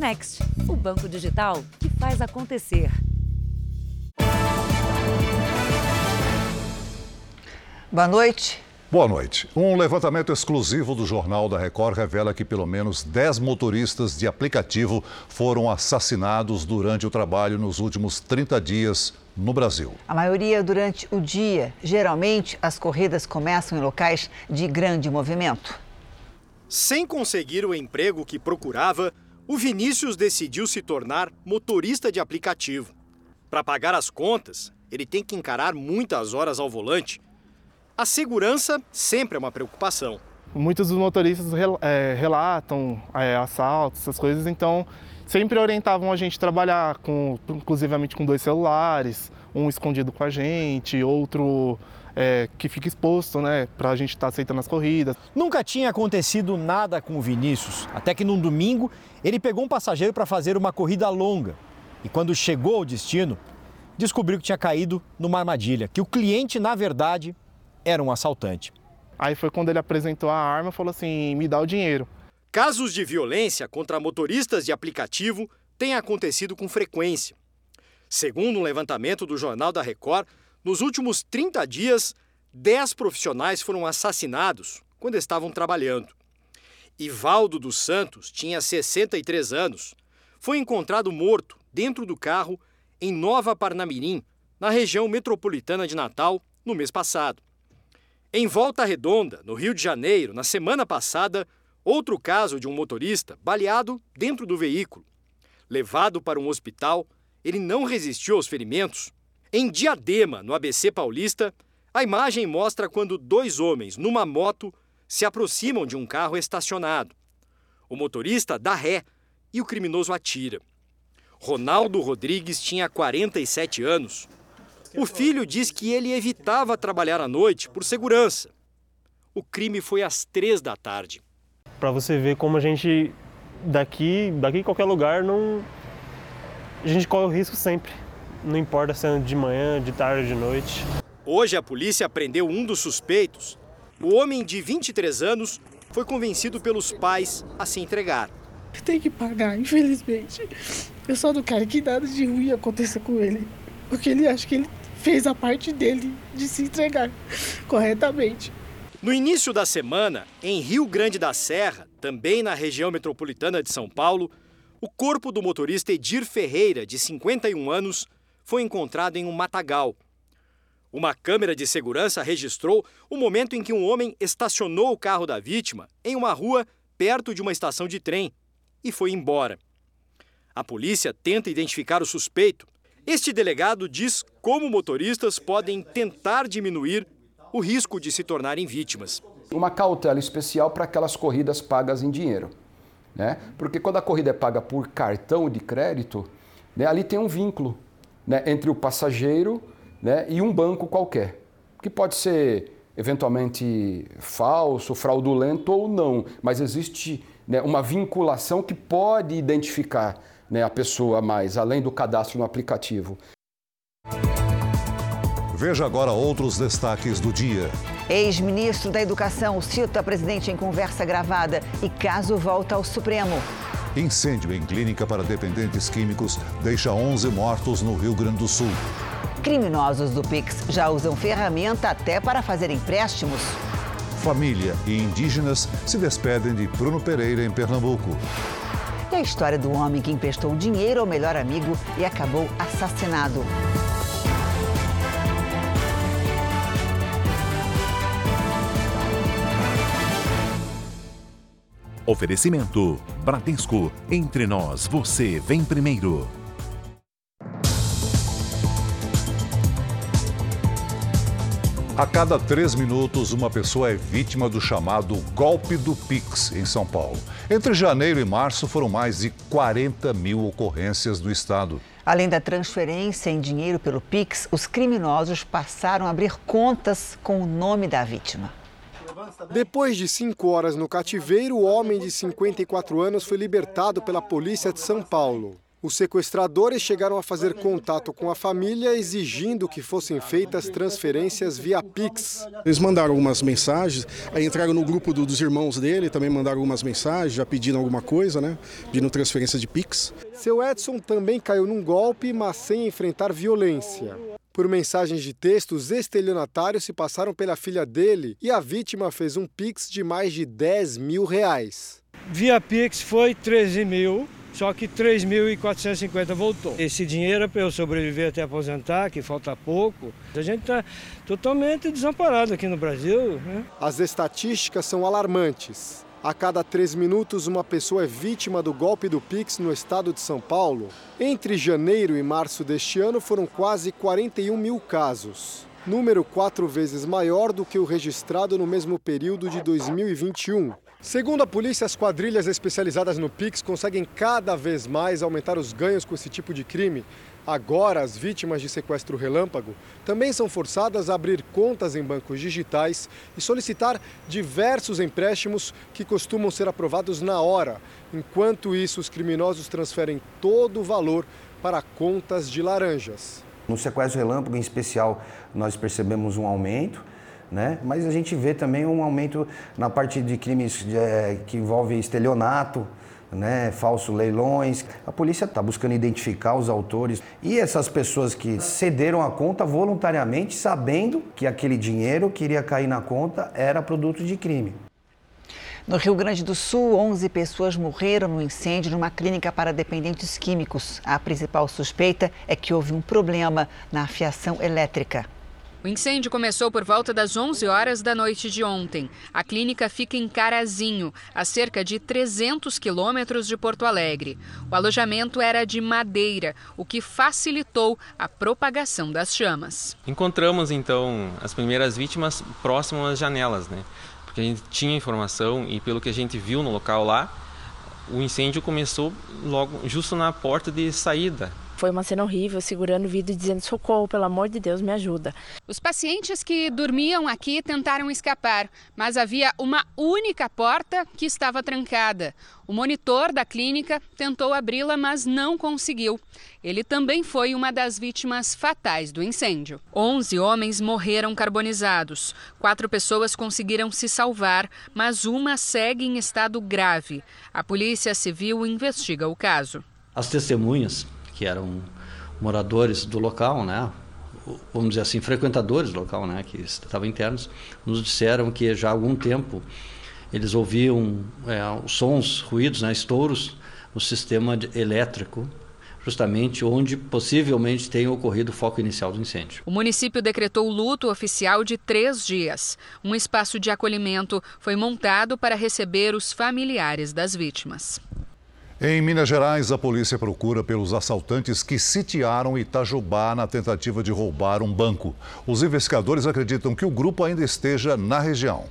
Next, o banco digital que faz acontecer. Boa noite. Boa noite. Um levantamento exclusivo do Jornal da Record revela que pelo menos 10 motoristas de aplicativo foram assassinados durante o trabalho nos últimos 30 dias no Brasil. A maioria durante o dia. Geralmente, as corridas começam em locais de grande movimento. Sem conseguir o emprego que procurava, o Vinícius decidiu se tornar motorista de aplicativo. Para pagar as contas, ele tem que encarar muitas horas ao volante a segurança sempre é uma preocupação. Muitos dos motoristas é, relatam é, assaltos, essas coisas, então sempre orientavam a gente trabalhar com, inclusivamente com dois celulares, um escondido com a gente, outro é, que fica exposto, né, para a gente estar tá aceitando as corridas. Nunca tinha acontecido nada com o Vinícius, até que num domingo ele pegou um passageiro para fazer uma corrida longa. E quando chegou ao destino, descobriu que tinha caído numa armadilha, que o cliente, na verdade, era um assaltante. Aí foi quando ele apresentou a arma e falou assim: me dá o dinheiro. Casos de violência contra motoristas de aplicativo têm acontecido com frequência. Segundo um levantamento do Jornal da Record, nos últimos 30 dias, 10 profissionais foram assassinados quando estavam trabalhando. Ivaldo dos Santos tinha 63 anos. Foi encontrado morto dentro do carro em Nova Parnamirim, na região metropolitana de Natal, no mês passado. Em Volta Redonda, no Rio de Janeiro, na semana passada, outro caso de um motorista baleado dentro do veículo. Levado para um hospital, ele não resistiu aos ferimentos. Em Diadema, no ABC Paulista, a imagem mostra quando dois homens, numa moto, se aproximam de um carro estacionado. O motorista dá ré e o criminoso atira. Ronaldo Rodrigues tinha 47 anos. O filho diz que ele evitava trabalhar à noite por segurança. O crime foi às três da tarde. Para você ver como a gente daqui, daqui em qualquer lugar, não a gente corre o risco sempre. Não importa se é de manhã, de tarde, de noite. Hoje a polícia prendeu um dos suspeitos. O homem de 23 anos foi convencido pelos pais a se entregar. Tem que pagar, infelizmente. Eu só não quero que nada de ruim aconteça com ele. Porque ele acha que ele fez a parte dele de se entregar corretamente. No início da semana, em Rio Grande da Serra, também na região metropolitana de São Paulo, o corpo do motorista Edir Ferreira, de 51 anos, foi encontrado em um matagal. Uma câmera de segurança registrou o momento em que um homem estacionou o carro da vítima em uma rua perto de uma estação de trem e foi embora. A polícia tenta identificar o suspeito, este delegado diz como motoristas podem tentar diminuir o risco de se tornarem vítimas. Uma cautela especial para aquelas corridas pagas em dinheiro. Né? Porque quando a corrida é paga por cartão de crédito, né, ali tem um vínculo né, entre o passageiro né, e um banco qualquer, que pode ser eventualmente falso, fraudulento ou não, mas existe né, uma vinculação que pode identificar né, a pessoa mais, além do cadastro no aplicativo. Veja agora outros destaques do dia. Ex-ministro da Educação cita presidente em conversa gravada e caso volta ao Supremo. Incêndio em clínica para dependentes químicos deixa 11 mortos no Rio Grande do Sul. Criminosos do Pix já usam ferramenta até para fazer empréstimos. Família e indígenas se despedem de Bruno Pereira em Pernambuco. E a história do homem que emprestou dinheiro ao melhor amigo e acabou assassinado. Oferecimento: Bradesco. Entre nós, você vem primeiro. A cada três minutos, uma pessoa é vítima do chamado golpe do Pix em São Paulo. Entre janeiro e março, foram mais de 40 mil ocorrências no estado. Além da transferência em dinheiro pelo Pix, os criminosos passaram a abrir contas com o nome da vítima. Depois de cinco horas no cativeiro, o homem de 54 anos foi libertado pela polícia de São Paulo. Os sequestradores chegaram a fazer contato com a família exigindo que fossem feitas transferências via Pix. Eles mandaram algumas mensagens, aí entraram no grupo do, dos irmãos dele, também mandaram algumas mensagens, já pedindo alguma coisa, né? Pedindo transferência de Pix. Seu Edson também caiu num golpe, mas sem enfrentar violência. Por mensagens de texto, os estelionatários se passaram pela filha dele e a vítima fez um Pix de mais de 10 mil reais. Via Pix foi 13 mil só que 3.450 voltou. Esse dinheiro é para eu sobreviver até aposentar, que falta pouco. A gente está totalmente desamparado aqui no Brasil. Né? As estatísticas são alarmantes. A cada três minutos, uma pessoa é vítima do golpe do Pix no estado de São Paulo. Entre janeiro e março deste ano, foram quase 41 mil casos número quatro vezes maior do que o registrado no mesmo período de 2021. Segundo a polícia, as quadrilhas especializadas no Pix conseguem cada vez mais aumentar os ganhos com esse tipo de crime. Agora, as vítimas de sequestro relâmpago também são forçadas a abrir contas em bancos digitais e solicitar diversos empréstimos que costumam ser aprovados na hora. Enquanto isso, os criminosos transferem todo o valor para contas de laranjas. No sequestro relâmpago, em especial, nós percebemos um aumento né? Mas a gente vê também um aumento na parte de crimes é, que envolve estelionato, né, falsos leilões. A polícia está buscando identificar os autores e essas pessoas que cederam a conta voluntariamente, sabendo que aquele dinheiro que iria cair na conta era produto de crime. No Rio Grande do Sul, 11 pessoas morreram no incêndio numa clínica para dependentes químicos. A principal suspeita é que houve um problema na fiação elétrica. O incêndio começou por volta das 11 horas da noite de ontem. A clínica fica em Carazinho, a cerca de 300 quilômetros de Porto Alegre. O alojamento era de madeira, o que facilitou a propagação das chamas. Encontramos então as primeiras vítimas próximas às janelas, né? Porque a gente tinha informação e pelo que a gente viu no local lá, o incêndio começou logo justo na porta de saída foi uma cena horrível, segurando o vidro e dizendo: socorro, pelo amor de Deus, me ajuda. Os pacientes que dormiam aqui tentaram escapar, mas havia uma única porta que estava trancada. O monitor da clínica tentou abri-la, mas não conseguiu. Ele também foi uma das vítimas fatais do incêndio. Onze homens morreram carbonizados. Quatro pessoas conseguiram se salvar, mas uma segue em estado grave. A Polícia Civil investiga o caso. As testemunhas que eram moradores do local, né? vamos dizer assim, frequentadores do local, né? que estavam internos, nos disseram que já há algum tempo eles ouviam é, sons, ruídos, né? estouros no sistema elétrico justamente onde possivelmente tenha ocorrido o foco inicial do incêndio. O município decretou luto oficial de três dias. Um espaço de acolhimento foi montado para receber os familiares das vítimas. Em Minas Gerais, a polícia procura pelos assaltantes que sitiaram Itajubá na tentativa de roubar um banco. Os investigadores acreditam que o grupo ainda esteja na região.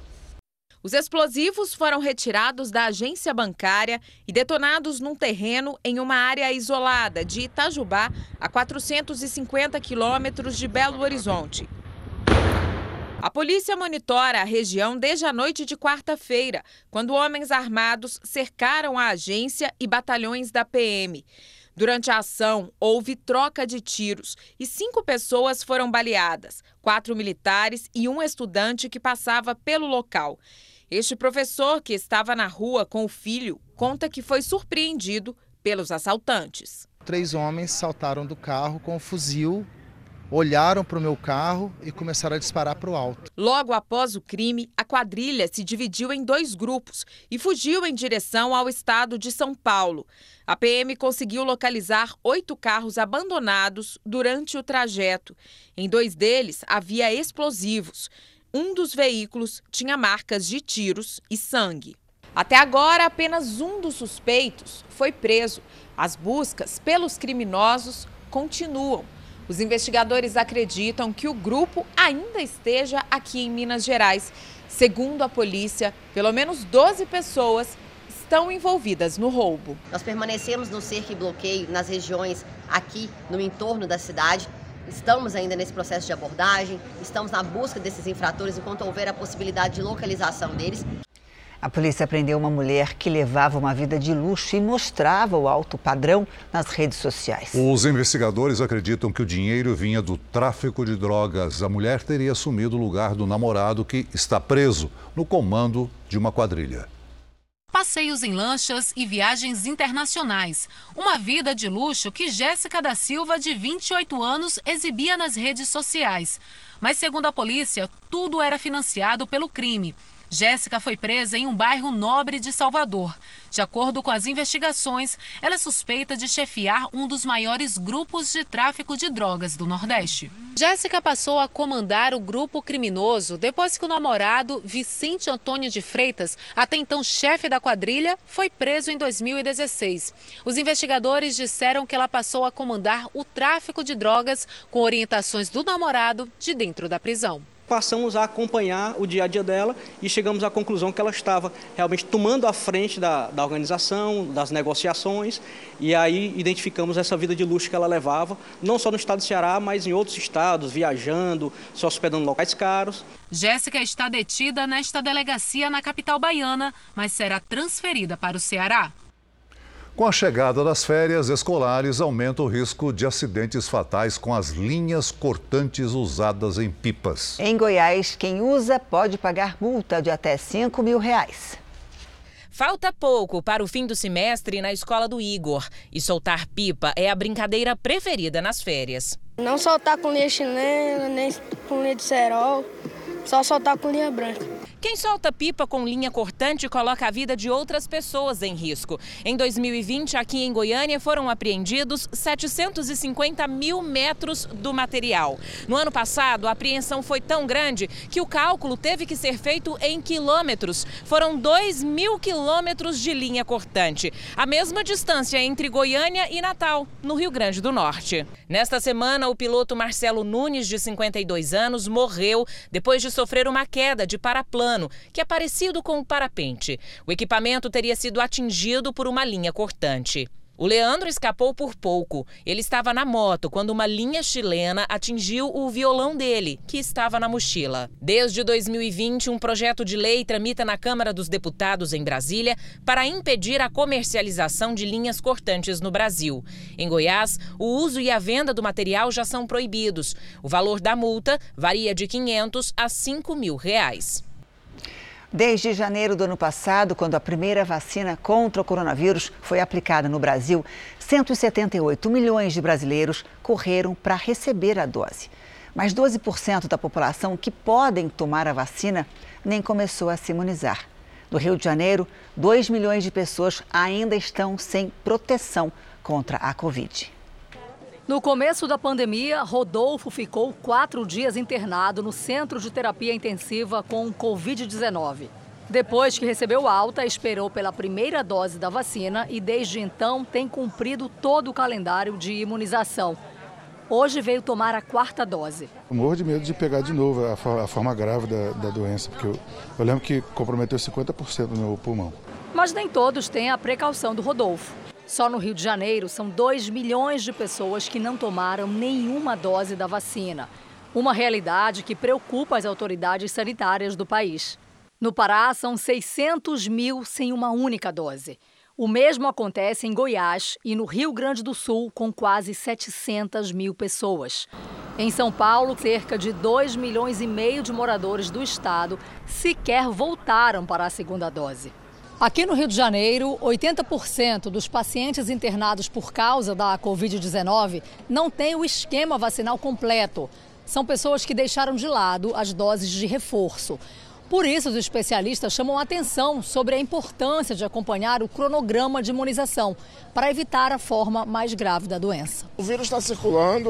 Os explosivos foram retirados da agência bancária e detonados num terreno em uma área isolada de Itajubá, a 450 quilômetros de Belo Horizonte. A polícia monitora a região desde a noite de quarta-feira, quando homens armados cercaram a agência e batalhões da PM. Durante a ação, houve troca de tiros e cinco pessoas foram baleadas, quatro militares e um estudante que passava pelo local. Este professor, que estava na rua com o filho, conta que foi surpreendido pelos assaltantes. Três homens saltaram do carro com um fuzil olharam para o meu carro e começaram a disparar para o alto. Logo após o crime, a quadrilha se dividiu em dois grupos e fugiu em direção ao estado de São Paulo. A PM conseguiu localizar oito carros abandonados durante o trajeto. Em dois deles havia explosivos. Um dos veículos tinha marcas de tiros e sangue. Até agora, apenas um dos suspeitos foi preso. As buscas pelos criminosos continuam. Os investigadores acreditam que o grupo ainda esteja aqui em Minas Gerais. Segundo a polícia, pelo menos 12 pessoas estão envolvidas no roubo. Nós permanecemos no cerco e bloqueio nas regiões aqui no entorno da cidade. Estamos ainda nesse processo de abordagem, estamos na busca desses infratores enquanto houver a possibilidade de localização deles. A polícia prendeu uma mulher que levava uma vida de luxo e mostrava o alto padrão nas redes sociais. Os investigadores acreditam que o dinheiro vinha do tráfico de drogas. A mulher teria assumido o lugar do namorado que está preso no comando de uma quadrilha. Passeios em lanchas e viagens internacionais. Uma vida de luxo que Jéssica da Silva, de 28 anos, exibia nas redes sociais. Mas, segundo a polícia, tudo era financiado pelo crime. Jéssica foi presa em um bairro nobre de Salvador. De acordo com as investigações, ela é suspeita de chefiar um dos maiores grupos de tráfico de drogas do Nordeste. Jéssica passou a comandar o grupo criminoso depois que o namorado, Vicente Antônio de Freitas, até então chefe da quadrilha, foi preso em 2016. Os investigadores disseram que ela passou a comandar o tráfico de drogas com orientações do namorado de dentro da prisão passamos a acompanhar o dia a dia dela e chegamos à conclusão que ela estava realmente tomando a frente da, da organização, das negociações, e aí identificamos essa vida de luxo que ela levava, não só no estado do Ceará, mas em outros estados, viajando, se hospedando em locais caros. Jéssica está detida nesta delegacia na capital baiana, mas será transferida para o Ceará. Com a chegada das férias escolares, aumenta o risco de acidentes fatais com as linhas cortantes usadas em pipas. Em Goiás, quem usa pode pagar multa de até 5 mil reais. Falta pouco para o fim do semestre na escola do Igor. E soltar pipa é a brincadeira preferida nas férias. Não soltar com linha chilena, nem com linha de cerol, só soltar com linha branca. Quem solta pipa com linha cortante coloca a vida de outras pessoas em risco. Em 2020, aqui em Goiânia, foram apreendidos 750 mil metros do material. No ano passado, a apreensão foi tão grande que o cálculo teve que ser feito em quilômetros. Foram 2 mil quilômetros de linha cortante, a mesma distância entre Goiânia e Natal, no Rio Grande do Norte. Nesta semana, o piloto Marcelo Nunes, de 52 anos, morreu depois de sofrer uma queda de paraplano plano, que é parecido com um parapente. O equipamento teria sido atingido por uma linha cortante. O Leandro escapou por pouco. Ele estava na moto quando uma linha chilena atingiu o violão dele, que estava na mochila. Desde 2020, um projeto de lei tramita na Câmara dos Deputados em Brasília para impedir a comercialização de linhas cortantes no Brasil. Em Goiás, o uso e a venda do material já são proibidos. O valor da multa varia de 500 a 5 mil reais. Desde janeiro do ano passado, quando a primeira vacina contra o coronavírus foi aplicada no Brasil, 178 milhões de brasileiros correram para receber a dose. Mas 12% da população que podem tomar a vacina nem começou a se imunizar. No Rio de Janeiro, 2 milhões de pessoas ainda estão sem proteção contra a Covid. No começo da pandemia, Rodolfo ficou quatro dias internado no centro de terapia intensiva com Covid-19. Depois que recebeu alta, esperou pela primeira dose da vacina e desde então tem cumprido todo o calendário de imunização. Hoje veio tomar a quarta dose. Eu morro de medo de pegar de novo a, a forma grave da, da doença, porque eu, eu lembro que comprometeu 50% do meu pulmão. Mas nem todos têm a precaução do Rodolfo. Só no Rio de Janeiro são 2 milhões de pessoas que não tomaram nenhuma dose da vacina. Uma realidade que preocupa as autoridades sanitárias do país. No Pará, são 600 mil sem uma única dose. O mesmo acontece em Goiás e no Rio Grande do Sul, com quase 700 mil pessoas. Em São Paulo, cerca de 2 milhões e meio de moradores do estado sequer voltaram para a segunda dose. Aqui no Rio de Janeiro, 80% dos pacientes internados por causa da Covid-19 não têm o esquema vacinal completo. São pessoas que deixaram de lado as doses de reforço. Por isso, os especialistas chamam a atenção sobre a importância de acompanhar o cronograma de imunização para evitar a forma mais grave da doença. O vírus está circulando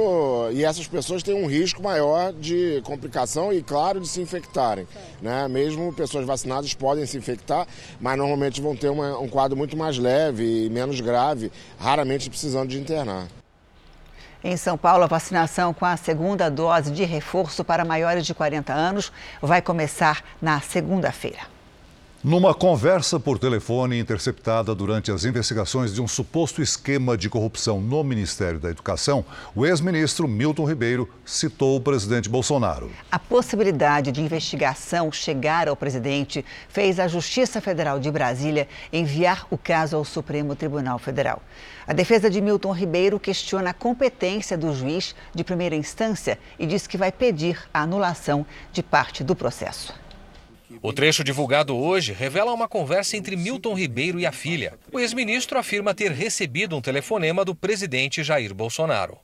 e essas pessoas têm um risco maior de complicação e, claro, de se infectarem. Né? Mesmo pessoas vacinadas podem se infectar, mas normalmente vão ter uma, um quadro muito mais leve e menos grave, raramente precisando de internar. Em São Paulo, a vacinação com a segunda dose de reforço para maiores de 40 anos vai começar na segunda-feira. Numa conversa por telefone interceptada durante as investigações de um suposto esquema de corrupção no Ministério da Educação, o ex-ministro Milton Ribeiro citou o presidente Bolsonaro. A possibilidade de investigação chegar ao presidente fez a Justiça Federal de Brasília enviar o caso ao Supremo Tribunal Federal. A defesa de Milton Ribeiro questiona a competência do juiz de primeira instância e diz que vai pedir a anulação de parte do processo. O trecho divulgado hoje revela uma conversa entre Milton Ribeiro e a filha. O ex-ministro afirma ter recebido um telefonema do presidente Jair Bolsonaro.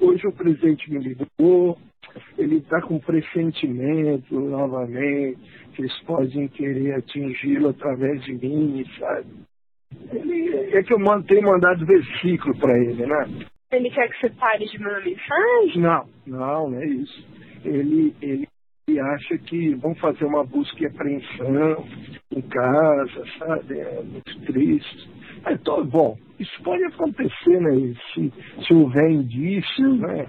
Hoje o presidente me ligou, ele está com pressentimento novamente, que eles podem querer atingi-lo através de mim, sabe? Ele, é que eu tenho mandado versículo para ele, né? Ele quer que você pare de mandar mensagem? Não, não, não é isso. Ele, ele e acha que vão fazer uma busca e apreensão em casa, sabe? É muito triste. Então, bom, isso pode acontecer, né? Se, se houver indício, né?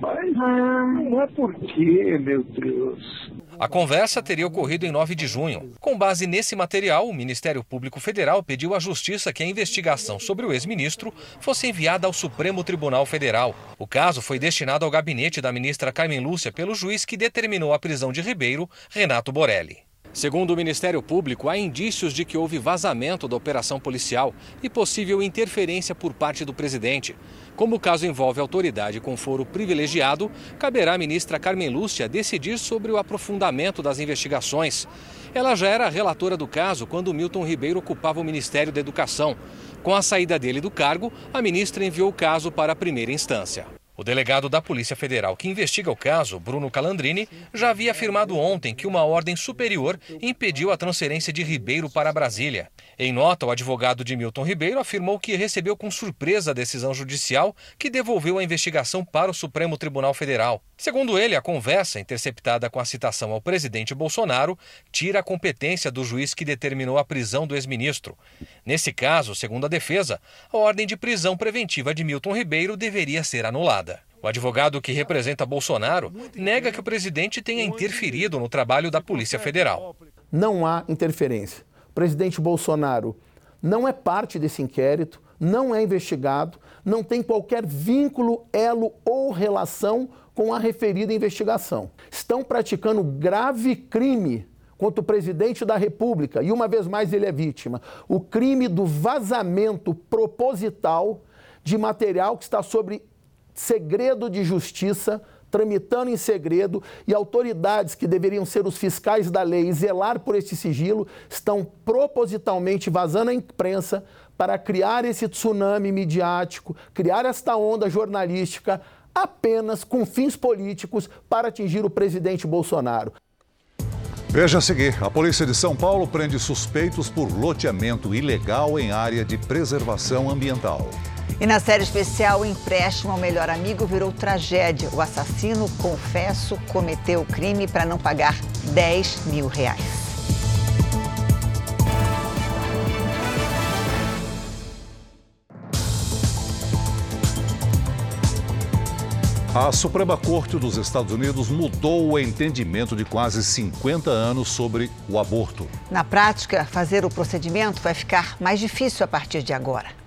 Mas não é porque, meu Deus. A conversa teria ocorrido em 9 de junho. Com base nesse material, o Ministério Público Federal pediu à Justiça que a investigação sobre o ex-ministro fosse enviada ao Supremo Tribunal Federal. O caso foi destinado ao gabinete da ministra Carmen Lúcia pelo juiz que determinou a prisão de Ribeiro, Renato Borelli. Segundo o Ministério Público, há indícios de que houve vazamento da operação policial e possível interferência por parte do presidente. Como o caso envolve autoridade com foro privilegiado, caberá à ministra Carmen Lúcia decidir sobre o aprofundamento das investigações. Ela já era relatora do caso quando Milton Ribeiro ocupava o Ministério da Educação. Com a saída dele do cargo, a ministra enviou o caso para a primeira instância. O delegado da Polícia Federal que investiga o caso, Bruno Calandrini, já havia afirmado ontem que uma ordem superior impediu a transferência de Ribeiro para Brasília. Em nota, o advogado de Milton Ribeiro afirmou que recebeu com surpresa a decisão judicial que devolveu a investigação para o Supremo Tribunal Federal. Segundo ele, a conversa, interceptada com a citação ao presidente Bolsonaro, tira a competência do juiz que determinou a prisão do ex-ministro. Nesse caso, segundo a defesa, a ordem de prisão preventiva de Milton Ribeiro deveria ser anulada. O advogado que representa Bolsonaro nega que o presidente tenha interferido no trabalho da Polícia Federal. Não há interferência presidente Bolsonaro não é parte desse inquérito, não é investigado, não tem qualquer vínculo, elo ou relação com a referida investigação. Estão praticando grave crime contra o presidente da República e, uma vez mais, ele é vítima. O crime do vazamento proposital de material que está sobre segredo de justiça tramitando em segredo e autoridades que deveriam ser os fiscais da lei e zelar por esse sigilo estão propositalmente vazando à imprensa para criar esse tsunami midiático, criar esta onda jornalística apenas com fins políticos para atingir o presidente Bolsonaro. Veja a seguir: a polícia de São Paulo prende suspeitos por loteamento ilegal em área de preservação ambiental. E na série especial, o empréstimo ao melhor amigo virou tragédia. O assassino, confesso, cometeu o crime para não pagar 10 mil reais. A Suprema Corte dos Estados Unidos mudou o entendimento de quase 50 anos sobre o aborto. Na prática, fazer o procedimento vai ficar mais difícil a partir de agora.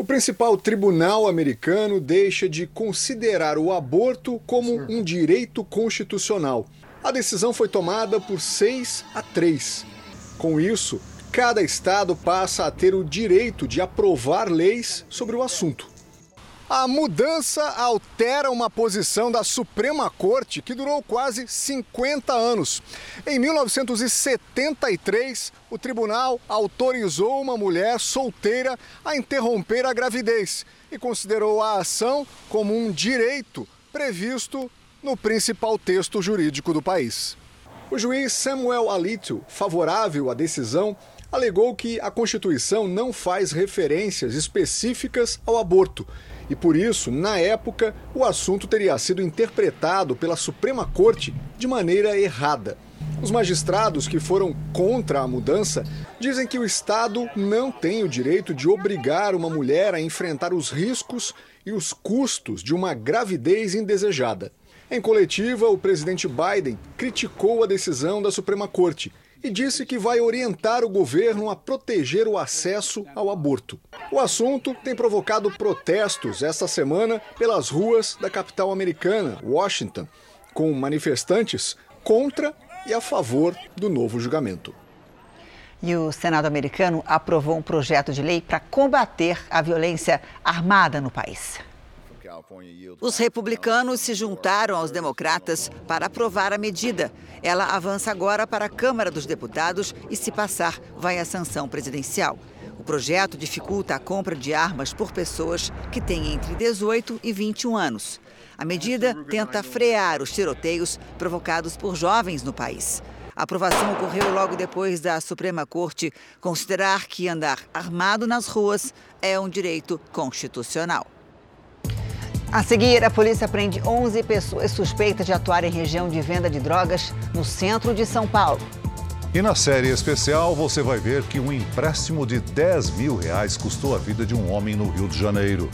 O principal tribunal americano deixa de considerar o aborto como um direito constitucional. A decisão foi tomada por 6 a 3. Com isso, cada estado passa a ter o direito de aprovar leis sobre o assunto. A mudança altera uma posição da Suprema Corte que durou quase 50 anos. Em 1973, o tribunal autorizou uma mulher solteira a interromper a gravidez e considerou a ação como um direito previsto no principal texto jurídico do país. O juiz Samuel Alito, favorável à decisão, alegou que a Constituição não faz referências específicas ao aborto e por isso, na época, o assunto teria sido interpretado pela Suprema Corte de maneira errada. Os magistrados que foram contra a mudança dizem que o Estado não tem o direito de obrigar uma mulher a enfrentar os riscos e os custos de uma gravidez indesejada. Em coletiva, o presidente Biden criticou a decisão da Suprema Corte e disse que vai orientar o governo a proteger o acesso ao aborto. O assunto tem provocado protestos esta semana pelas ruas da capital americana, Washington, com manifestantes contra e a favor do novo julgamento. E o Senado americano aprovou um projeto de lei para combater a violência armada no país. Os republicanos se juntaram aos democratas para aprovar a medida. Ela avança agora para a Câmara dos Deputados e, se passar, vai à sanção presidencial. O projeto dificulta a compra de armas por pessoas que têm entre 18 e 21 anos. A medida tenta frear os tiroteios provocados por jovens no país. A aprovação ocorreu logo depois da Suprema Corte considerar que andar armado nas ruas é um direito constitucional. A seguir, a polícia prende 11 pessoas suspeitas de atuar em região de venda de drogas no centro de São Paulo. E na série especial você vai ver que um empréstimo de 10 mil reais custou a vida de um homem no Rio de Janeiro.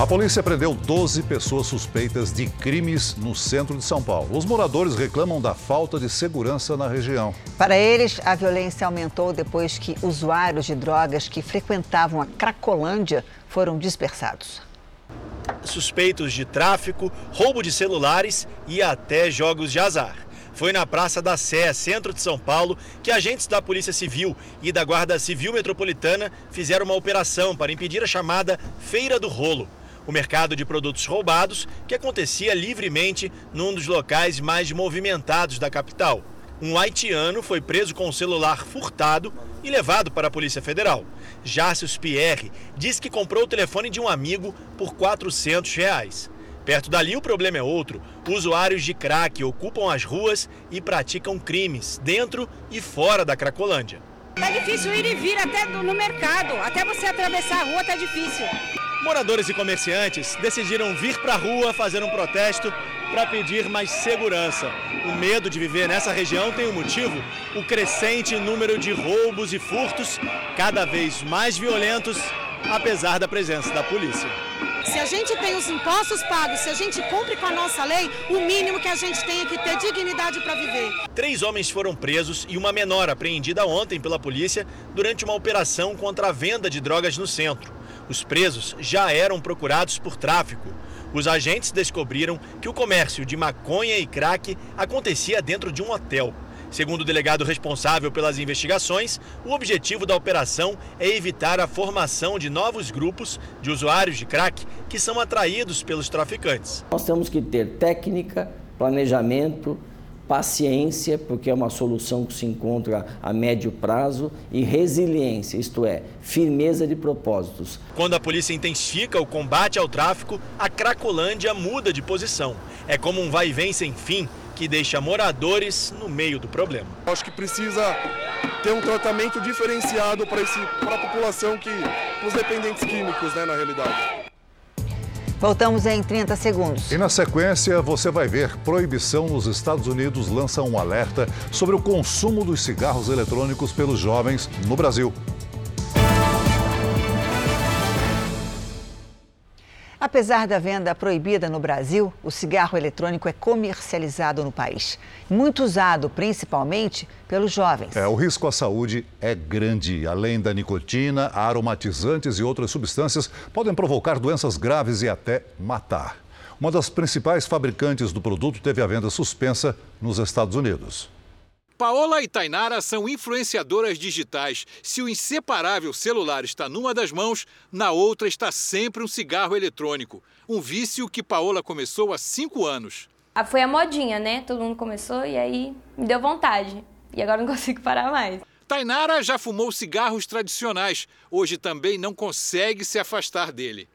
A polícia prendeu 12 pessoas suspeitas de crimes no centro de São Paulo. Os moradores reclamam da falta de segurança na região. Para eles, a violência aumentou depois que usuários de drogas que frequentavam a Cracolândia foram dispersados. Suspeitos de tráfico, roubo de celulares e até jogos de azar. Foi na Praça da Sé, centro de São Paulo, que agentes da Polícia Civil e da Guarda Civil Metropolitana fizeram uma operação para impedir a chamada Feira do Rolo o mercado de produtos roubados, que acontecia livremente num dos locais mais movimentados da capital. Um haitiano foi preso com o celular furtado e levado para a Polícia Federal. Jácius Pierre disse que comprou o telefone de um amigo por 400 reais. Perto dali, o problema é outro. Usuários de crack ocupam as ruas e praticam crimes dentro e fora da Cracolândia. Tá difícil ir e vir até no mercado. Até você atravessar a rua tá difícil. Moradores e comerciantes decidiram vir para a rua fazer um protesto para pedir mais segurança. O medo de viver nessa região tem um motivo: o crescente número de roubos e furtos, cada vez mais violentos, apesar da presença da polícia. Se a gente tem os impostos pagos, se a gente cumpre com a nossa lei, o mínimo que a gente tem é que ter dignidade para viver. Três homens foram presos e uma menor apreendida ontem pela polícia durante uma operação contra a venda de drogas no centro. Os presos já eram procurados por tráfico. Os agentes descobriram que o comércio de maconha e crack acontecia dentro de um hotel. Segundo o delegado responsável pelas investigações, o objetivo da operação é evitar a formação de novos grupos de usuários de crack que são atraídos pelos traficantes. Nós temos que ter técnica, planejamento, paciência, porque é uma solução que se encontra a médio prazo, e resiliência, isto é, firmeza de propósitos. Quando a polícia intensifica o combate ao tráfico, a Cracolândia muda de posição. É como um vai e vem sem fim que deixa moradores no meio do problema. Acho que precisa ter um tratamento diferenciado para a população que os dependentes químicos, né, na realidade. Voltamos em 30 segundos. E na sequência, você vai ver proibição nos Estados Unidos lança um alerta sobre o consumo dos cigarros eletrônicos pelos jovens no Brasil. Apesar da venda proibida no Brasil, o cigarro eletrônico é comercializado no país. Muito usado, principalmente pelos jovens. É, o risco à saúde é grande. Além da nicotina, aromatizantes e outras substâncias podem provocar doenças graves e até matar. Uma das principais fabricantes do produto teve a venda suspensa nos Estados Unidos. Paola e Tainara são influenciadoras digitais. Se o inseparável celular está numa das mãos, na outra está sempre um cigarro eletrônico. Um vício que Paola começou há cinco anos. Ah, foi a modinha, né? Todo mundo começou e aí me deu vontade. E agora não consigo parar mais. Tainara já fumou cigarros tradicionais. Hoje também não consegue se afastar dele.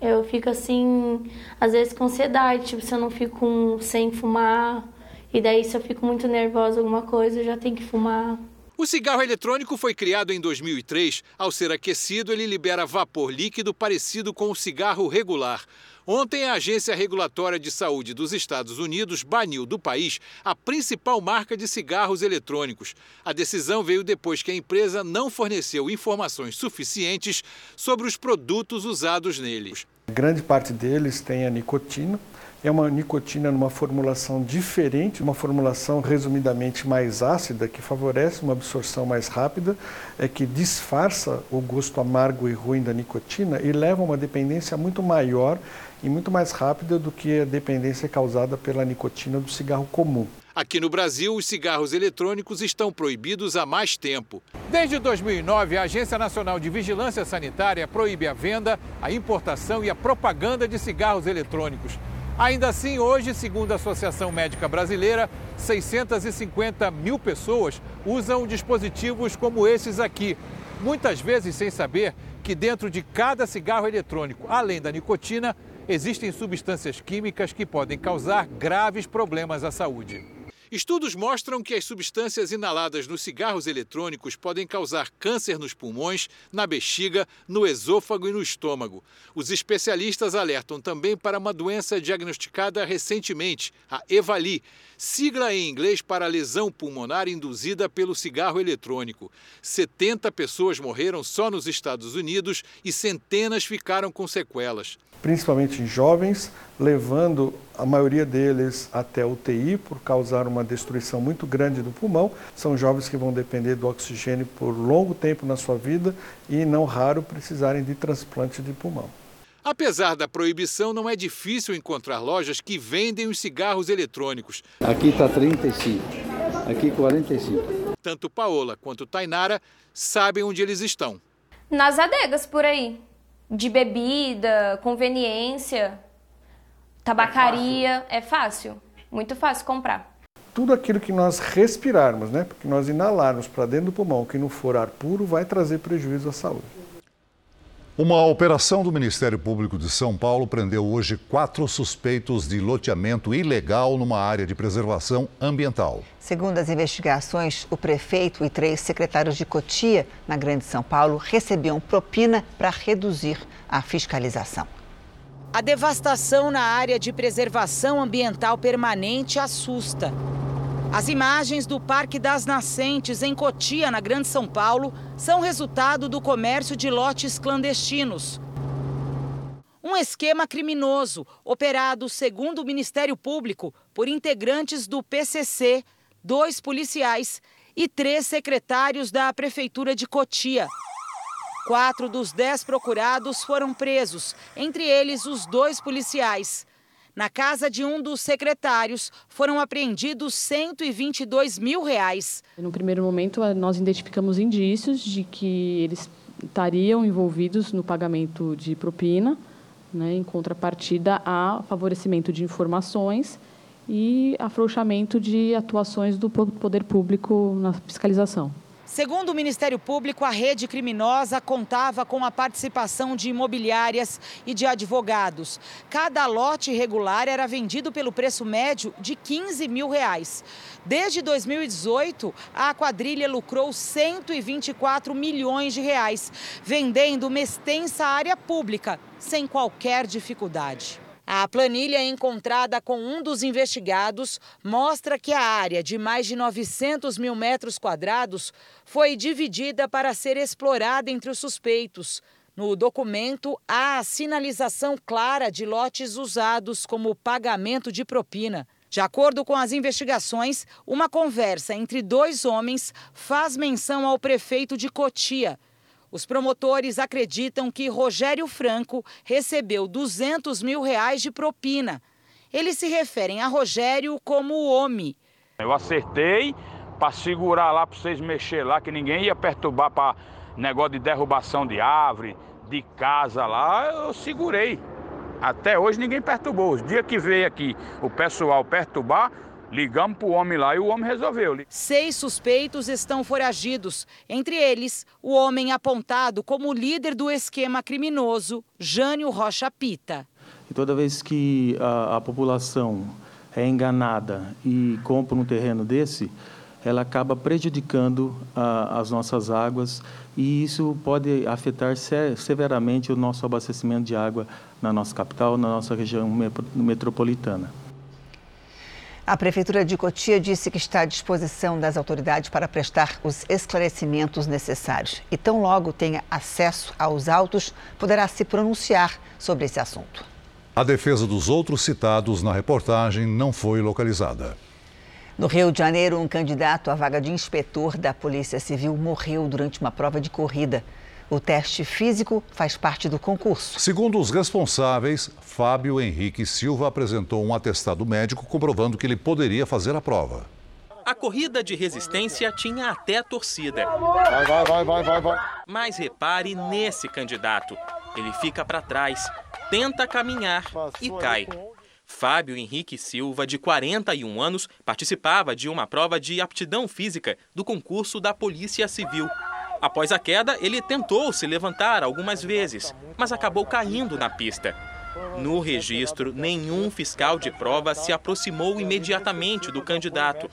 Eu fico assim, às vezes com ansiedade, tipo, se eu não fico sem fumar e daí, se eu fico muito nervosa alguma coisa, eu já tenho que fumar. O cigarro eletrônico foi criado em 2003. Ao ser aquecido, ele libera vapor líquido parecido com o cigarro regular. Ontem, a Agência Regulatória de Saúde dos Estados Unidos baniu do país a principal marca de cigarros eletrônicos. A decisão veio depois que a empresa não forneceu informações suficientes sobre os produtos usados neles. Grande parte deles tem a nicotina. É uma nicotina numa formulação diferente, uma formulação resumidamente mais ácida, que favorece uma absorção mais rápida, é que disfarça o gosto amargo e ruim da nicotina e leva a uma dependência muito maior e muito mais rápida do que a dependência causada pela nicotina do cigarro comum. Aqui no Brasil, os cigarros eletrônicos estão proibidos há mais tempo. Desde 2009, a Agência Nacional de Vigilância Sanitária proíbe a venda, a importação e a propaganda de cigarros eletrônicos. Ainda assim, hoje, segundo a Associação Médica Brasileira, 650 mil pessoas usam dispositivos como esses aqui, muitas vezes sem saber que dentro de cada cigarro eletrônico, além da nicotina, existem substâncias químicas que podem causar graves problemas à saúde. Estudos mostram que as substâncias inaladas nos cigarros eletrônicos podem causar câncer nos pulmões, na bexiga, no esôfago e no estômago. Os especialistas alertam também para uma doença diagnosticada recentemente, a EVALI, sigla em inglês para lesão pulmonar induzida pelo cigarro eletrônico. 70 pessoas morreram só nos Estados Unidos e centenas ficaram com sequelas principalmente em jovens, levando a maioria deles até UTI por causar uma destruição muito grande do pulmão. São jovens que vão depender do oxigênio por longo tempo na sua vida e, não raro, precisarem de transplante de pulmão. Apesar da proibição, não é difícil encontrar lojas que vendem os cigarros eletrônicos. Aqui está 35, aqui 45. Tanto Paola quanto Tainara sabem onde eles estão. Nas adegas por aí de bebida, conveniência, tabacaria, é fácil. é fácil, muito fácil comprar. Tudo aquilo que nós respirarmos, né? Porque nós inalarmos para dentro do pulmão, que não for ar puro, vai trazer prejuízo à saúde. Uma operação do Ministério Público de São Paulo prendeu hoje quatro suspeitos de loteamento ilegal numa área de preservação ambiental. Segundo as investigações, o prefeito e três secretários de Cotia, na Grande São Paulo, recebiam propina para reduzir a fiscalização. A devastação na área de preservação ambiental permanente assusta. As imagens do Parque das Nascentes, em Cotia, na Grande São Paulo, são resultado do comércio de lotes clandestinos. Um esquema criminoso operado, segundo o Ministério Público, por integrantes do PCC, dois policiais e três secretários da Prefeitura de Cotia. Quatro dos dez procurados foram presos, entre eles os dois policiais. Na casa de um dos secretários foram apreendidos 122 mil reais. No primeiro momento, nós identificamos indícios de que eles estariam envolvidos no pagamento de propina, né, em contrapartida a favorecimento de informações e afrouxamento de atuações do poder público na fiscalização. Segundo o Ministério Público, a rede criminosa contava com a participação de imobiliárias e de advogados. Cada lote irregular era vendido pelo preço médio de 15 mil reais. Desde 2018, a quadrilha lucrou 124 milhões de reais, vendendo uma extensa área pública, sem qualquer dificuldade. A planilha encontrada com um dos investigados mostra que a área de mais de 900 mil metros quadrados foi dividida para ser explorada entre os suspeitos. No documento, há a sinalização clara de lotes usados como pagamento de propina. De acordo com as investigações, uma conversa entre dois homens faz menção ao prefeito de Cotia, os promotores acreditam que Rogério Franco recebeu 200 mil reais de propina. Eles se referem a Rogério como o homem. Eu acertei para segurar lá, para vocês mexer lá, que ninguém ia perturbar para negócio de derrubação de árvore, de casa lá, eu segurei. Até hoje ninguém perturbou. Os dias que veio aqui o pessoal perturbar, Ligamos para o homem lá e o homem resolveu. Seis suspeitos estão foragidos, entre eles o homem apontado como líder do esquema criminoso, Jânio Rocha Pita. E toda vez que a, a população é enganada e compra um terreno desse, ela acaba prejudicando a, as nossas águas e isso pode afetar severamente o nosso abastecimento de água na nossa capital, na nossa região metropolitana. A Prefeitura de Cotia disse que está à disposição das autoridades para prestar os esclarecimentos necessários. E tão logo tenha acesso aos autos, poderá se pronunciar sobre esse assunto. A defesa dos outros citados na reportagem não foi localizada. No Rio de Janeiro, um candidato à vaga de inspetor da Polícia Civil morreu durante uma prova de corrida. O teste físico faz parte do concurso. Segundo os responsáveis, Fábio Henrique Silva apresentou um atestado médico comprovando que ele poderia fazer a prova. A corrida de resistência tinha até torcida. Vai, vai, vai, vai, vai, vai. Mas repare nesse candidato. Ele fica para trás, tenta caminhar e cai. Fábio Henrique Silva, de 41 anos, participava de uma prova de aptidão física do concurso da Polícia Civil. Após a queda, ele tentou se levantar algumas vezes, mas acabou caindo na pista. No registro, nenhum fiscal de prova se aproximou imediatamente do candidato.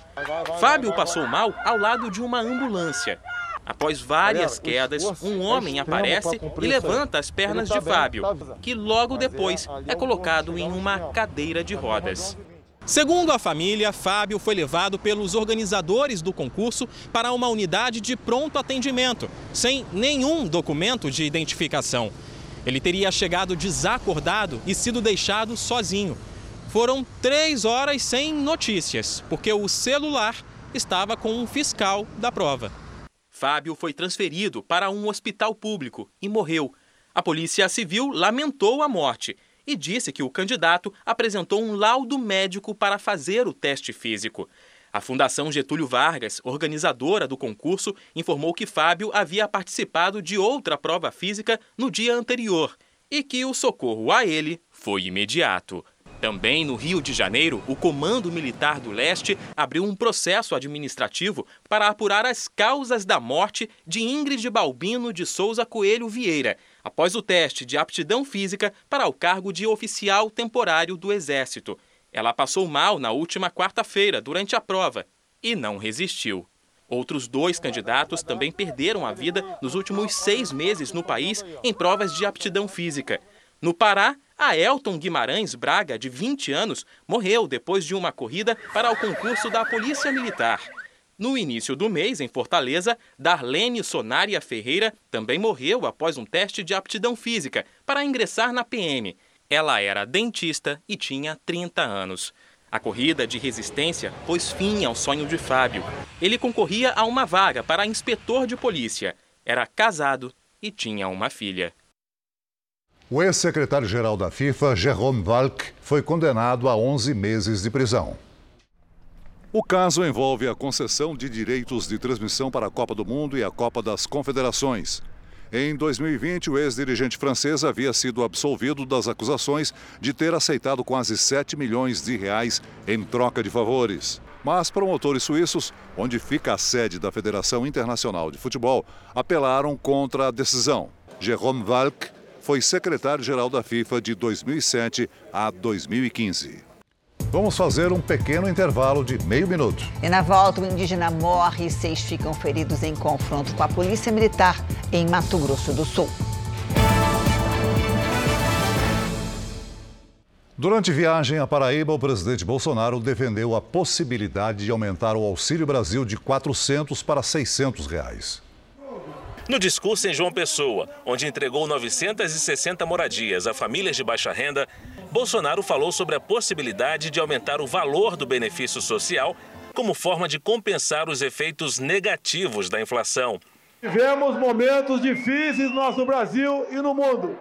Fábio passou mal ao lado de uma ambulância. Após várias quedas, um homem aparece e levanta as pernas de Fábio, que logo depois é colocado em uma cadeira de rodas. Segundo a família, Fábio foi levado pelos organizadores do concurso para uma unidade de pronto atendimento, sem nenhum documento de identificação. Ele teria chegado desacordado e sido deixado sozinho. Foram três horas sem notícias, porque o celular estava com um fiscal da prova. Fábio foi transferido para um hospital público e morreu. A Polícia Civil lamentou a morte e disse que o candidato apresentou um laudo médico para fazer o teste físico. A Fundação Getúlio Vargas, organizadora do concurso, informou que Fábio havia participado de outra prova física no dia anterior e que o socorro a ele foi imediato. Também no Rio de Janeiro, o Comando Militar do Leste abriu um processo administrativo para apurar as causas da morte de Ingrid Balbino de Souza Coelho Vieira, após o teste de aptidão física para o cargo de oficial temporário do Exército. Ela passou mal na última quarta-feira, durante a prova, e não resistiu. Outros dois candidatos também perderam a vida nos últimos seis meses no país em provas de aptidão física. No Pará, a Elton Guimarães Braga, de 20 anos, morreu depois de uma corrida para o concurso da Polícia Militar. No início do mês, em Fortaleza, Darlene Sonária Ferreira também morreu após um teste de aptidão física para ingressar na PM. Ela era dentista e tinha 30 anos. A corrida de resistência pôs fim ao sonho de Fábio. Ele concorria a uma vaga para inspetor de polícia. Era casado e tinha uma filha. O ex-secretário-geral da FIFA, Jerome Valk, foi condenado a 11 meses de prisão. O caso envolve a concessão de direitos de transmissão para a Copa do Mundo e a Copa das Confederações. Em 2020, o ex-dirigente francês havia sido absolvido das acusações de ter aceitado quase 7 milhões de reais em troca de favores. Mas promotores suíços, onde fica a sede da Federação Internacional de Futebol, apelaram contra a decisão. Jérôme Valk foi secretário-geral da FIFA de 2007 a 2015. Vamos fazer um pequeno intervalo de meio minuto. E na volta, o indígena morre e seis ficam feridos em confronto com a Polícia Militar em Mato Grosso do Sul. Durante viagem à Paraíba, o presidente Bolsonaro defendeu a possibilidade de aumentar o Auxílio Brasil de 400 para 600 reais. No discurso em João Pessoa, onde entregou 960 moradias a famílias de baixa renda, Bolsonaro falou sobre a possibilidade de aumentar o valor do benefício social como forma de compensar os efeitos negativos da inflação. Tivemos momentos difíceis no nosso Brasil e no mundo.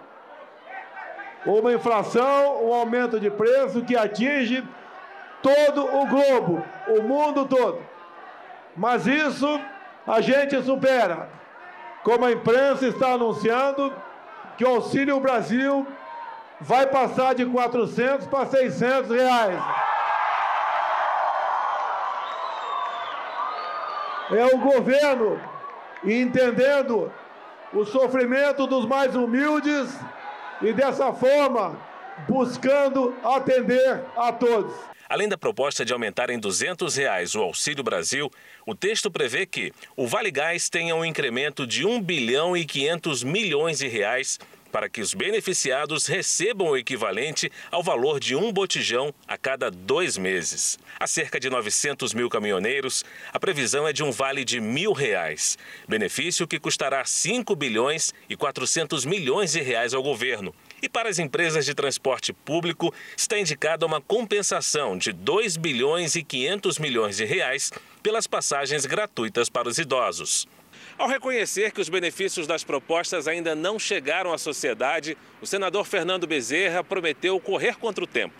Uma inflação, um aumento de preço que atinge todo o globo, o mundo todo. Mas isso a gente supera. Como a imprensa está anunciando que o Auxílio Brasil vai passar de 400 para 600 reais. É o governo entendendo o sofrimento dos mais humildes e dessa forma buscando atender a todos. Além da proposta de aumentar em 200 reais o Auxílio Brasil, o texto prevê que o Vale Gás tenha um incremento de 1 bilhão e 500 milhões de reais para que os beneficiados recebam o equivalente ao valor de um botijão a cada dois meses. A cerca de 900 mil caminhoneiros, a previsão é de um vale de mil reais, benefício que custará 5 bilhões e 400 milhões de reais ao governo. E para as empresas de transporte público, está indicada uma compensação de 2 bilhões e 500 milhões de reais pelas passagens gratuitas para os idosos. Ao reconhecer que os benefícios das propostas ainda não chegaram à sociedade, o senador Fernando Bezerra prometeu correr contra o tempo.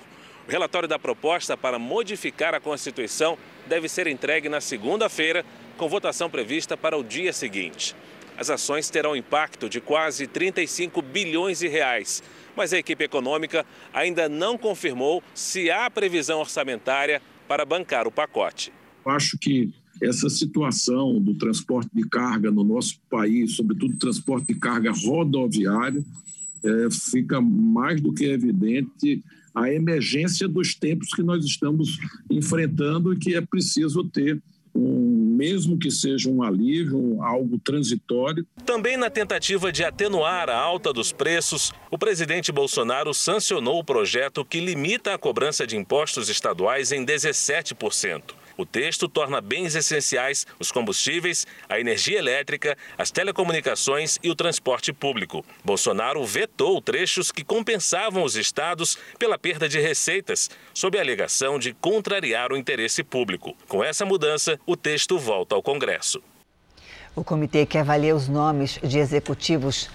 O relatório da proposta para modificar a Constituição deve ser entregue na segunda-feira, com votação prevista para o dia seguinte. As ações terão impacto de quase 35 bilhões de reais, mas a equipe econômica ainda não confirmou se há previsão orçamentária para bancar o pacote. Acho que essa situação do transporte de carga no nosso país, sobretudo transporte de carga rodoviário, é, fica mais do que evidente a emergência dos tempos que nós estamos enfrentando e que é preciso ter um, mesmo que seja um alívio, algo transitório. Também na tentativa de atenuar a alta dos preços, o presidente Bolsonaro sancionou o projeto que limita a cobrança de impostos estaduais em 17%. O texto torna bens essenciais os combustíveis, a energia elétrica, as telecomunicações e o transporte público. Bolsonaro vetou trechos que compensavam os estados pela perda de receitas, sob a alegação de contrariar o interesse público. Com essa mudança, o texto volta ao Congresso. O comitê que avalia os nomes de executivos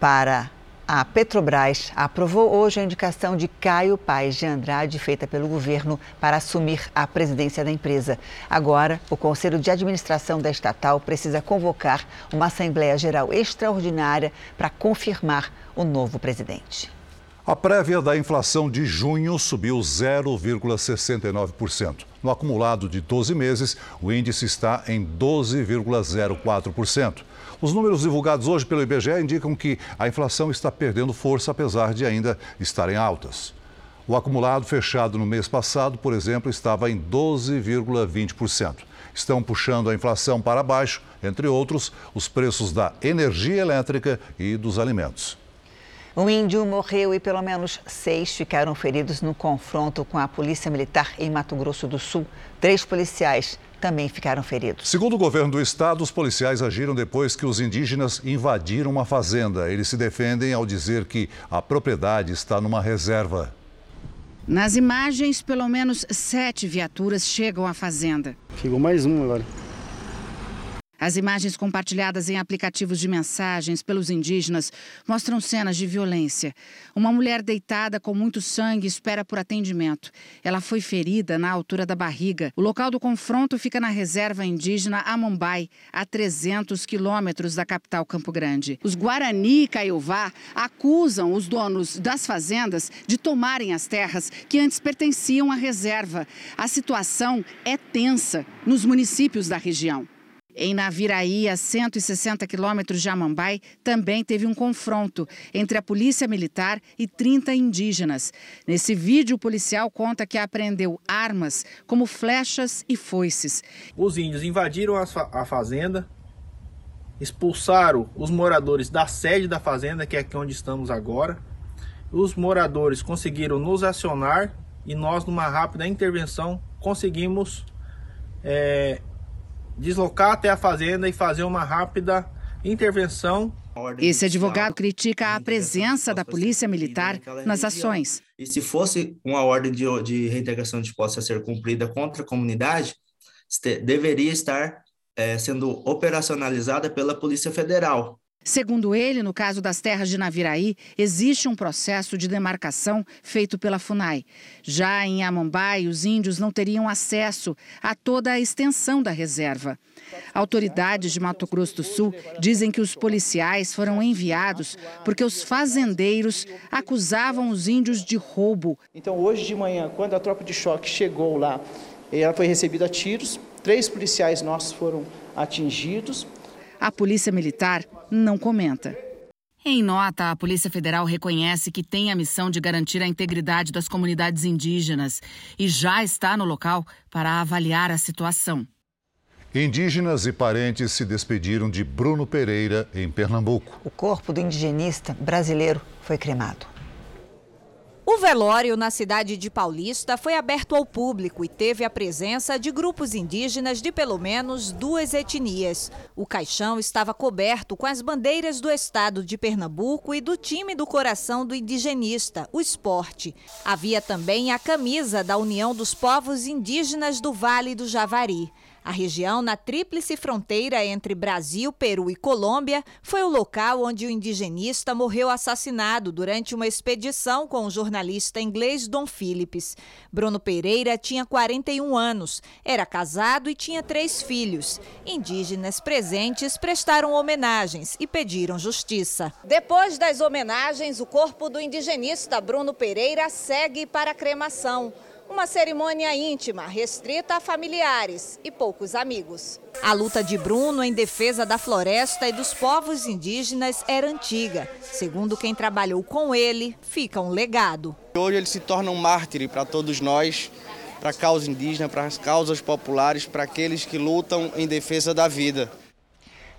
para a Petrobras aprovou hoje a indicação de Caio Paes de Andrade, feita pelo governo, para assumir a presidência da empresa. Agora, o Conselho de Administração da estatal precisa convocar uma Assembleia Geral Extraordinária para confirmar o novo presidente. A prévia da inflação de junho subiu 0,69%. No acumulado de 12 meses, o índice está em 12,04%. Os números divulgados hoje pelo IBGE indicam que a inflação está perdendo força, apesar de ainda estarem altas. O acumulado fechado no mês passado, por exemplo, estava em 12,20%. Estão puxando a inflação para baixo, entre outros, os preços da energia elétrica e dos alimentos. Um índio morreu e pelo menos seis ficaram feridos no confronto com a Polícia Militar em Mato Grosso do Sul. Três policiais também ficaram feridos. Segundo o governo do estado, os policiais agiram depois que os indígenas invadiram uma fazenda. Eles se defendem ao dizer que a propriedade está numa reserva. Nas imagens, pelo menos sete viaturas chegam à fazenda. Chegou mais um agora. As imagens compartilhadas em aplicativos de mensagens pelos indígenas mostram cenas de violência. Uma mulher deitada com muito sangue espera por atendimento. Ela foi ferida na altura da barriga. O local do confronto fica na reserva indígena Amambai, a 300 quilômetros da capital Campo Grande. Os Guarani e Caiová acusam os donos das fazendas de tomarem as terras que antes pertenciam à reserva. A situação é tensa nos municípios da região. Em Naviraí, a 160 quilômetros de Amambai, também teve um confronto entre a polícia militar e 30 indígenas. Nesse vídeo, o policial conta que apreendeu armas como flechas e foices. Os índios invadiram a fazenda, expulsaram os moradores da sede da fazenda, que é aqui onde estamos agora. Os moradores conseguiram nos acionar e nós, numa rápida intervenção, conseguimos é, deslocar até a fazenda e fazer uma rápida intervenção. Esse advogado critica a presença da polícia militar nas ações. E se fosse uma ordem de, de reintegração de posse a ser cumprida contra a comunidade, deveria estar é, sendo operacionalizada pela Polícia Federal. Segundo ele, no caso das terras de Naviraí, existe um processo de demarcação feito pela FUNAI. Já em Amambai, os índios não teriam acesso a toda a extensão da reserva. Autoridades de Mato Grosso do Sul dizem que os policiais foram enviados porque os fazendeiros acusavam os índios de roubo. Então, hoje de manhã, quando a tropa de choque chegou lá, ela foi recebida a tiros, três policiais nossos foram atingidos. A Polícia Militar não comenta. Em nota, a Polícia Federal reconhece que tem a missão de garantir a integridade das comunidades indígenas e já está no local para avaliar a situação. Indígenas e parentes se despediram de Bruno Pereira, em Pernambuco. O corpo do indigenista brasileiro foi cremado. O velório na cidade de Paulista foi aberto ao público e teve a presença de grupos indígenas de pelo menos duas etnias. O caixão estava coberto com as bandeiras do estado de Pernambuco e do time do coração do indigenista, o esporte. Havia também a camisa da União dos Povos Indígenas do Vale do Javari. A região na tríplice fronteira entre Brasil, Peru e Colômbia foi o local onde o indigenista morreu assassinado durante uma expedição com o jornalista inglês Don Phillips. Bruno Pereira tinha 41 anos, era casado e tinha três filhos. Indígenas presentes prestaram homenagens e pediram justiça. Depois das homenagens, o corpo do indigenista Bruno Pereira segue para a cremação. Uma cerimônia íntima, restrita a familiares e poucos amigos. A luta de Bruno em defesa da floresta e dos povos indígenas era antiga. Segundo quem trabalhou com ele, fica um legado. Hoje ele se torna um mártir para todos nós, para a causa indígena, para as causas populares, para aqueles que lutam em defesa da vida.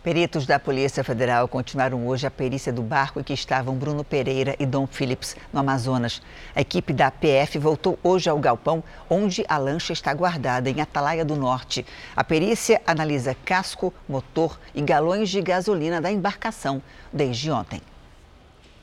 Peritos da Polícia Federal continuaram hoje a perícia do barco em que estavam Bruno Pereira e Dom Phillips, no Amazonas. A equipe da PF voltou hoje ao galpão, onde a lancha está guardada, em Atalaia do Norte. A perícia analisa casco, motor e galões de gasolina da embarcação desde ontem.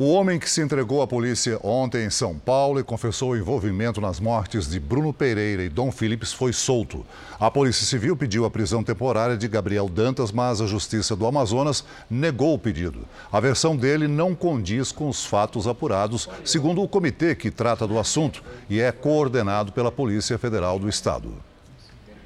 O homem que se entregou à polícia ontem em São Paulo e confessou o envolvimento nas mortes de Bruno Pereira e Dom Phillips foi solto. A Polícia Civil pediu a prisão temporária de Gabriel Dantas, mas a Justiça do Amazonas negou o pedido. A versão dele não condiz com os fatos apurados, segundo o comitê que trata do assunto e é coordenado pela Polícia Federal do Estado.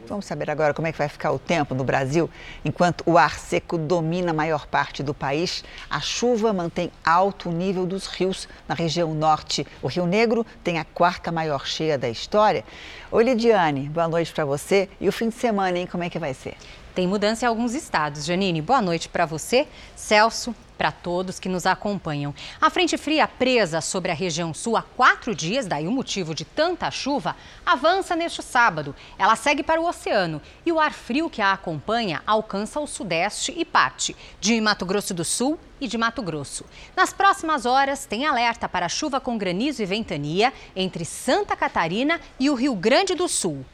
Vamos saber agora como é que vai ficar o tempo no Brasil. Enquanto o ar seco domina a maior parte do país, a chuva mantém alto o nível dos rios na região norte. O Rio Negro tem a quarta maior cheia da história. Oi, Lidiane, boa noite para você. E o fim de semana, hein? Como é que vai ser? Tem mudança em alguns estados. Janine, boa noite para você. Celso, para todos que nos acompanham. A frente fria presa sobre a região sul há quatro dias, daí o motivo de tanta chuva, avança neste sábado. Ela segue para o oceano e o ar frio que a acompanha alcança o sudeste e parte de Mato Grosso do Sul e de Mato Grosso. Nas próximas horas, tem alerta para chuva com granizo e ventania entre Santa Catarina e o Rio Grande do Sul.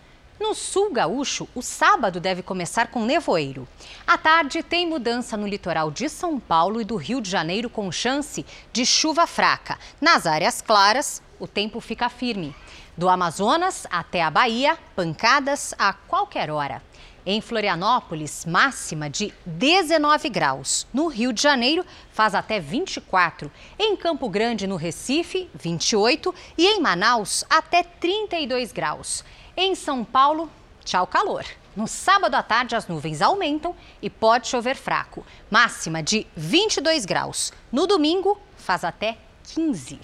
No sul gaúcho, o sábado deve começar com nevoeiro. À tarde, tem mudança no litoral de São Paulo e do Rio de Janeiro, com chance de chuva fraca. Nas áreas claras, o tempo fica firme. Do Amazonas até a Bahia, pancadas a qualquer hora. Em Florianópolis, máxima de 19 graus. No Rio de Janeiro, faz até 24. Em Campo Grande, no Recife, 28. E em Manaus, até 32 graus. Em São Paulo, tchau calor. No sábado à tarde, as nuvens aumentam e pode chover fraco. Máxima de 22 graus. No domingo, faz até 15.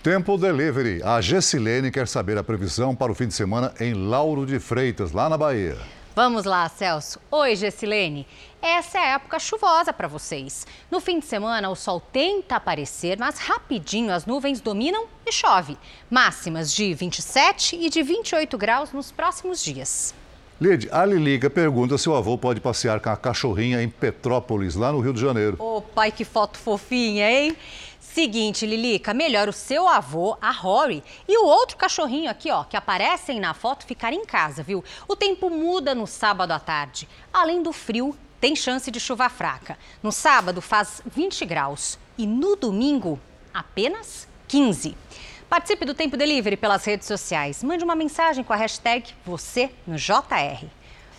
Tempo Delivery. A Gessilene quer saber a previsão para o fim de semana em Lauro de Freitas, lá na Bahia. Vamos lá, Celso. Oi, Gessilene. Essa é a época chuvosa para vocês. No fim de semana, o sol tenta aparecer, mas rapidinho as nuvens dominam e chove. Máximas de 27 e de 28 graus nos próximos dias. Lid, a Liliga pergunta se o avô pode passear com a cachorrinha em Petrópolis, lá no Rio de Janeiro. Ô, oh, pai, que foto fofinha, hein? Seguinte, Lilica, melhor o seu avô, a Rory, e o outro cachorrinho aqui, ó, que aparecem na foto, ficar em casa, viu? O tempo muda no sábado à tarde. Além do frio, tem chance de chuva fraca. No sábado faz 20 graus e no domingo apenas 15. Participe do Tempo Delivery pelas redes sociais. Mande uma mensagem com a hashtag você no JR.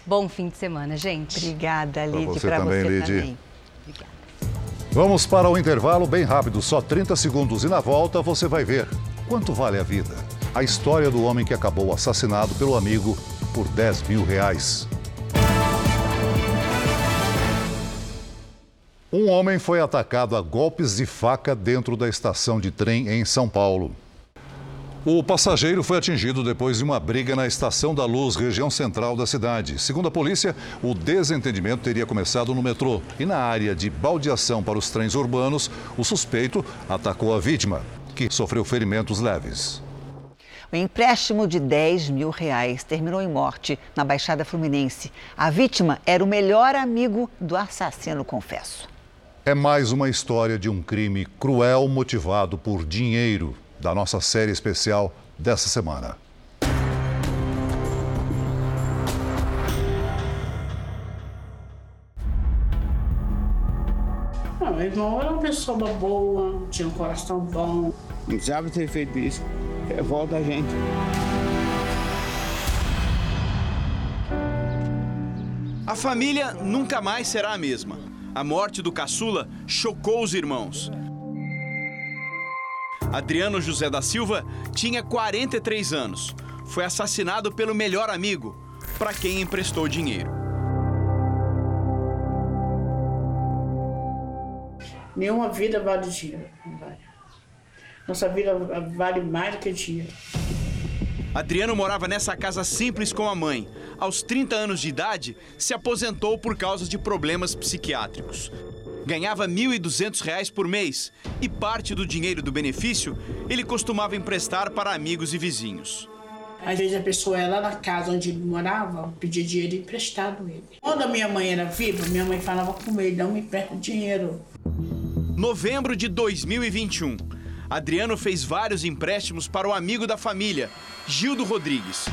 Bom fim de semana, gente. Obrigada, Lid. Para você, também, Lid. Obrigada. Vamos para o intervalo bem rápido, só 30 segundos. E na volta você vai ver quanto vale a vida. A história do homem que acabou assassinado pelo amigo por 10 mil reais. Um homem foi atacado a golpes de faca dentro da estação de trem em São Paulo. O passageiro foi atingido depois de uma briga na Estação da Luz, região central da cidade. Segundo a polícia, o desentendimento teria começado no metrô e na área de baldeação para os trens urbanos, o suspeito atacou a vítima, que sofreu ferimentos leves. O empréstimo de 10 mil reais terminou em morte na Baixada Fluminense. A vítima era o melhor amigo do assassino, confesso. É mais uma história de um crime cruel motivado por dinheiro da nossa série especial dessa semana. Não, meu irmão era uma pessoa boa, tinha um coração bom. Não precisava ter feito isso. Revolta a gente. A família nunca mais será a mesma. A morte do caçula chocou os irmãos. Adriano José da Silva tinha 43 anos. Foi assassinado pelo melhor amigo, para quem emprestou dinheiro. Nenhuma vida vale dinheiro. Nossa vida vale mais do que dinheiro. Adriano morava nessa casa simples com a mãe. Aos 30 anos de idade, se aposentou por causa de problemas psiquiátricos ganhava R$ 1.200 por mês e parte do dinheiro do benefício ele costumava emprestar para amigos e vizinhos. Às vezes a pessoa ia lá na casa onde ele morava, pedia dinheiro emprestado ele. Quando a minha mãe era viva, minha mãe falava com ele, não me empresta dinheiro. Novembro de 2021. Adriano fez vários empréstimos para o amigo da família, Gildo Rodrigues.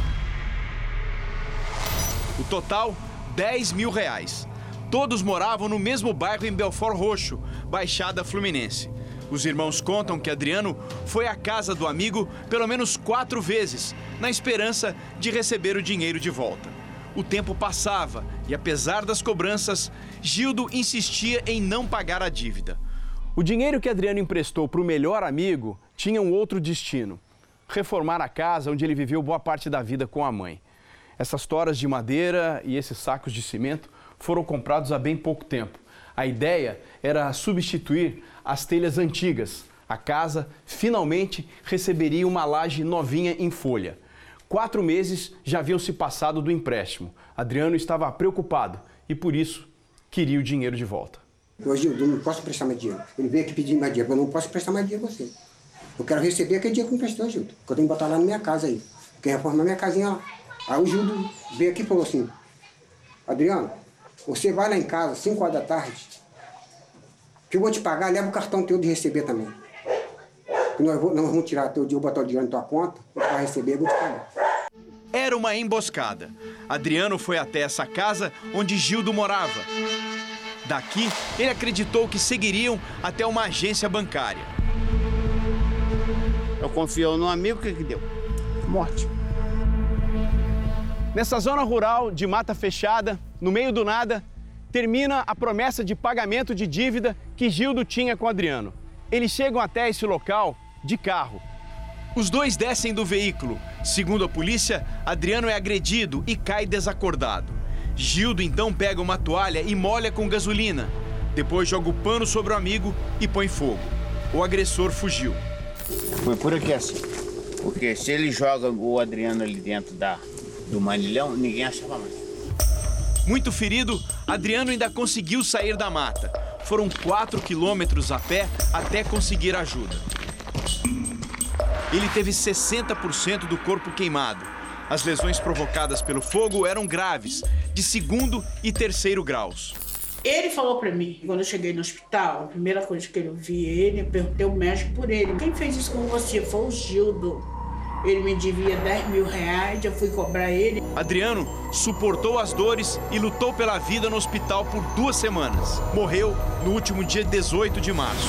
O total, 10 mil reais. Todos moravam no mesmo bairro em Belfort Roxo, Baixada Fluminense. Os irmãos contam que Adriano foi à casa do amigo pelo menos quatro vezes, na esperança de receber o dinheiro de volta. O tempo passava e, apesar das cobranças, Gildo insistia em não pagar a dívida. O dinheiro que Adriano emprestou para o melhor amigo tinha um outro destino: reformar a casa onde ele viveu boa parte da vida com a mãe. Essas toras de madeira e esses sacos de cimento foram comprados há bem pouco tempo. A ideia era substituir as telhas antigas. A casa finalmente receberia uma laje novinha em folha. Quatro meses já haviam se passado do empréstimo. Adriano estava preocupado e, por isso, queria o dinheiro de volta. Hoje eu não posso prestar mais dinheiro. Ele veio aqui pedir mais dinheiro, eu não posso prestar mais dinheiro a você. Eu quero receber aquele dinheiro que me prestou, Gildo. Que eu tenho que botar lá na minha casa aí. Quem reformar minha casinha lá. Aí o Gildo veio aqui e falou assim, Adriano, você vai lá em casa, 5 horas da tarde, que eu vou te pagar, leva o cartão teu de receber também. Que nós, nós vamos tirar teu dinheiro, botar o dinheiro na tua conta, vai receber, eu vou te pagar. Era uma emboscada. Adriano foi até essa casa onde Gildo morava. Daqui, ele acreditou que seguiriam até uma agência bancária. Eu confio no amigo, o que, que deu? Morte. Nessa zona rural de mata fechada, no meio do nada, termina a promessa de pagamento de dívida que Gildo tinha com Adriano. Eles chegam até esse local de carro. Os dois descem do veículo. Segundo a polícia, Adriano é agredido e cai desacordado. Gildo então pega uma toalha e molha com gasolina. Depois joga o pano sobre o amigo e põe fogo. O agressor fugiu. Foi por aqui assim. Porque se ele joga o Adriano ali dentro da, do manilhão, ninguém achava mais. Muito ferido, Adriano ainda conseguiu sair da mata. Foram 4 quilômetros a pé até conseguir ajuda. Ele teve 60% do corpo queimado. As lesões provocadas pelo fogo eram graves, de segundo e terceiro graus. Ele falou para mim, quando eu cheguei no hospital, a primeira coisa que eu vi ele, eu perguntei ao médico por ele. Quem fez isso com você? Foi o Gildo. Ele me devia 10 mil reais, eu fui cobrar ele. Adriano suportou as dores e lutou pela vida no hospital por duas semanas. Morreu no último dia 18 de março.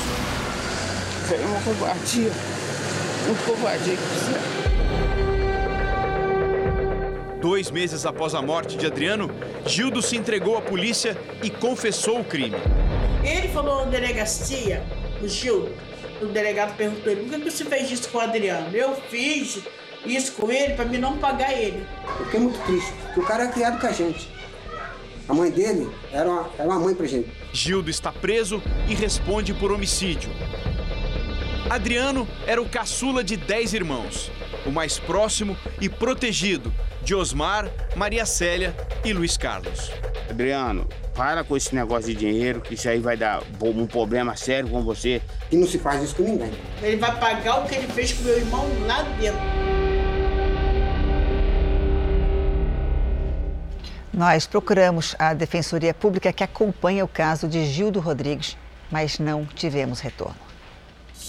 Foi uma covardia. Uma covardia que Dois meses após a morte de Adriano, Gildo se entregou à polícia e confessou o crime. Ele falou na delegacia, o Gildo, o delegado perguntou ele, por que você fez isso com o Adriano? Eu fiz isso com ele para me não pagar ele. Eu fiquei muito triste, porque o cara é criado com a gente. A mãe dele era uma, era uma mãe pra gente. Gildo está preso e responde por homicídio. Adriano era o caçula de 10 irmãos. o mais próximo e protegido de Osmar, Maria Célia e Luiz Carlos. Adriano, para com esse negócio de dinheiro, que isso aí vai dar um problema sério com você. E não se faz isso com ninguém. Ele vai pagar o que ele fez com meu irmão lá dentro. Nós procuramos a Defensoria Pública que acompanha o caso de Gildo Rodrigues, mas não tivemos retorno.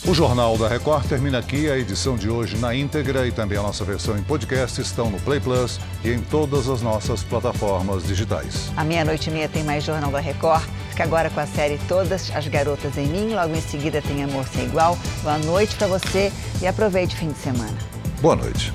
O Jornal da Record termina aqui. A edição de hoje na íntegra e também a nossa versão em podcast estão no Play Plus e em todas as nossas plataformas digitais. À meia-noite e meia tem mais Jornal da Record. Fica agora com a série Todas as Garotas em Mim. Logo em seguida tem Amor Sem Igual. Boa noite para você e aproveite o fim de semana. Boa noite.